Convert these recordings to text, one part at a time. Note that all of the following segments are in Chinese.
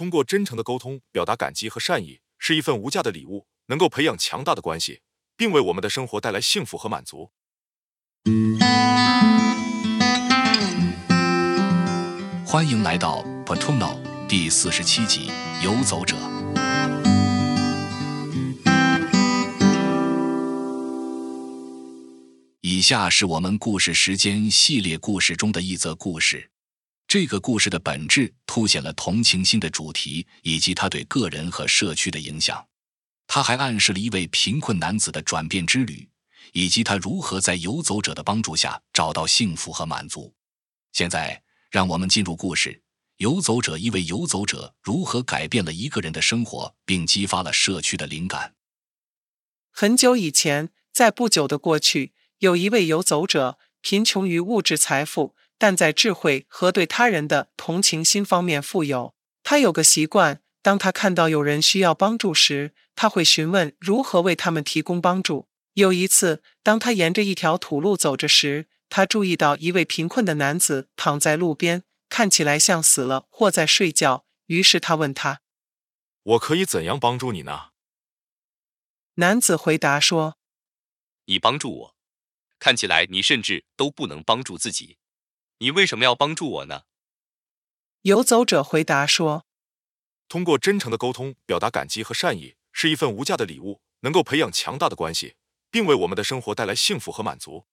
通过真诚的沟通表达感激和善意，是一份无价的礼物，能够培养强大的关系，并为我们的生活带来幸福和满足。欢迎来到 Patuno 第四十七集《游走者》。以下是我们故事时间系列故事中的一则故事。这个故事的本质凸显了同情心的主题，以及它对个人和社区的影响。他还暗示了一位贫困男子的转变之旅，以及他如何在游走者的帮助下找到幸福和满足。现在，让我们进入故事：游走者一位游走者如何改变了一个人的生活，并激发了社区的灵感。很久以前，在不久的过去。有一位游走者，贫穷于物质财富，但在智慧和对他人的同情心方面富有。他有个习惯，当他看到有人需要帮助时，他会询问如何为他们提供帮助。有一次，当他沿着一条土路走着时，他注意到一位贫困的男子躺在路边，看起来像死了或在睡觉。于是他问他：“我可以怎样帮助你呢？”男子回答说：“你帮助我。”看起来你甚至都不能帮助自己，你为什么要帮助我呢？游走者回答说：“通过真诚的沟通表达感激和善意，是一份无价的礼物，能够培养强大的关系，并为我们的生活带来幸福和满足。”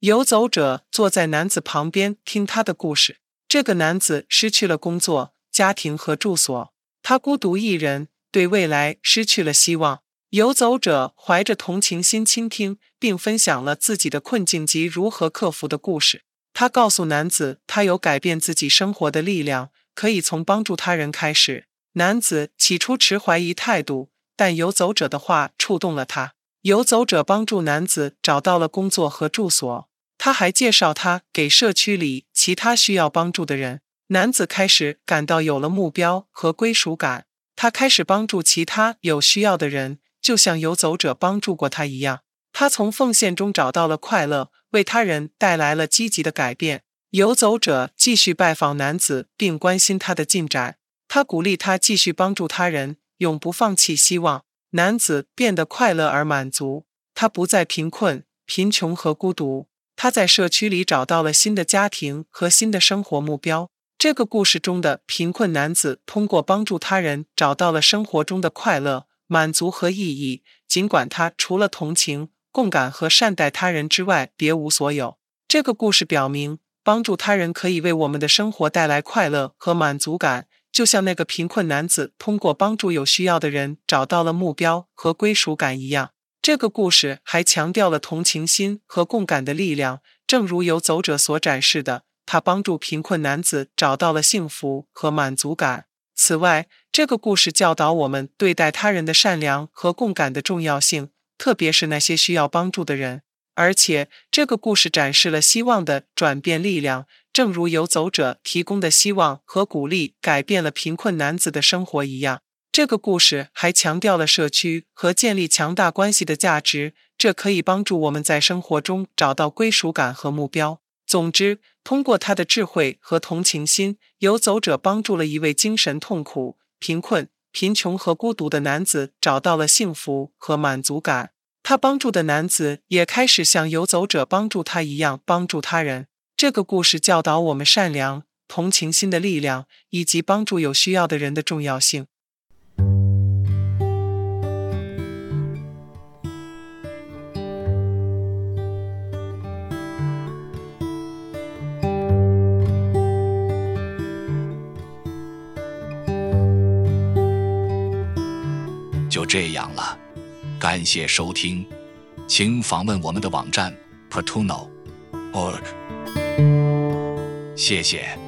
游走者坐在男子旁边听他的故事。这个男子失去了工作、家庭和住所，他孤独一人，对未来失去了希望。游走者怀着同情心倾听，并分享了自己的困境及如何克服的故事。他告诉男子，他有改变自己生活的力量，可以从帮助他人开始。男子起初持怀疑态度，但游走者的话触动了他。游走者帮助男子找到了工作和住所，他还介绍他给社区里其他需要帮助的人。男子开始感到有了目标和归属感，他开始帮助其他有需要的人。就像游走者帮助过他一样，他从奉献中找到了快乐，为他人带来了积极的改变。游走者继续拜访男子，并关心他的进展。他鼓励他继续帮助他人，永不放弃希望。男子变得快乐而满足，他不再贫困、贫穷和孤独。他在社区里找到了新的家庭和新的生活目标。这个故事中的贫困男子通过帮助他人，找到了生活中的快乐。满足和意义，尽管他除了同情、共感和善待他人之外别无所有。这个故事表明，帮助他人可以为我们的生活带来快乐和满足感，就像那个贫困男子通过帮助有需要的人找到了目标和归属感一样。这个故事还强调了同情心和共感的力量，正如游走者所展示的，他帮助贫困男子找到了幸福和满足感。此外，这个故事教导我们对待他人的善良和共感的重要性，特别是那些需要帮助的人。而且，这个故事展示了希望的转变力量，正如游走者提供的希望和鼓励改变了贫困男子的生活一样。这个故事还强调了社区和建立强大关系的价值，这可以帮助我们在生活中找到归属感和目标。总之，通过他的智慧和同情心，游走者帮助了一位精神痛苦、贫困、贫穷和孤独的男子找到了幸福和满足感。他帮助的男子也开始像游走者帮助他一样帮助他人。这个故事教导我们善良、同情心的力量，以及帮助有需要的人的重要性。就这样了，感谢收听，请访问我们的网站 p a t u n o org。谢谢。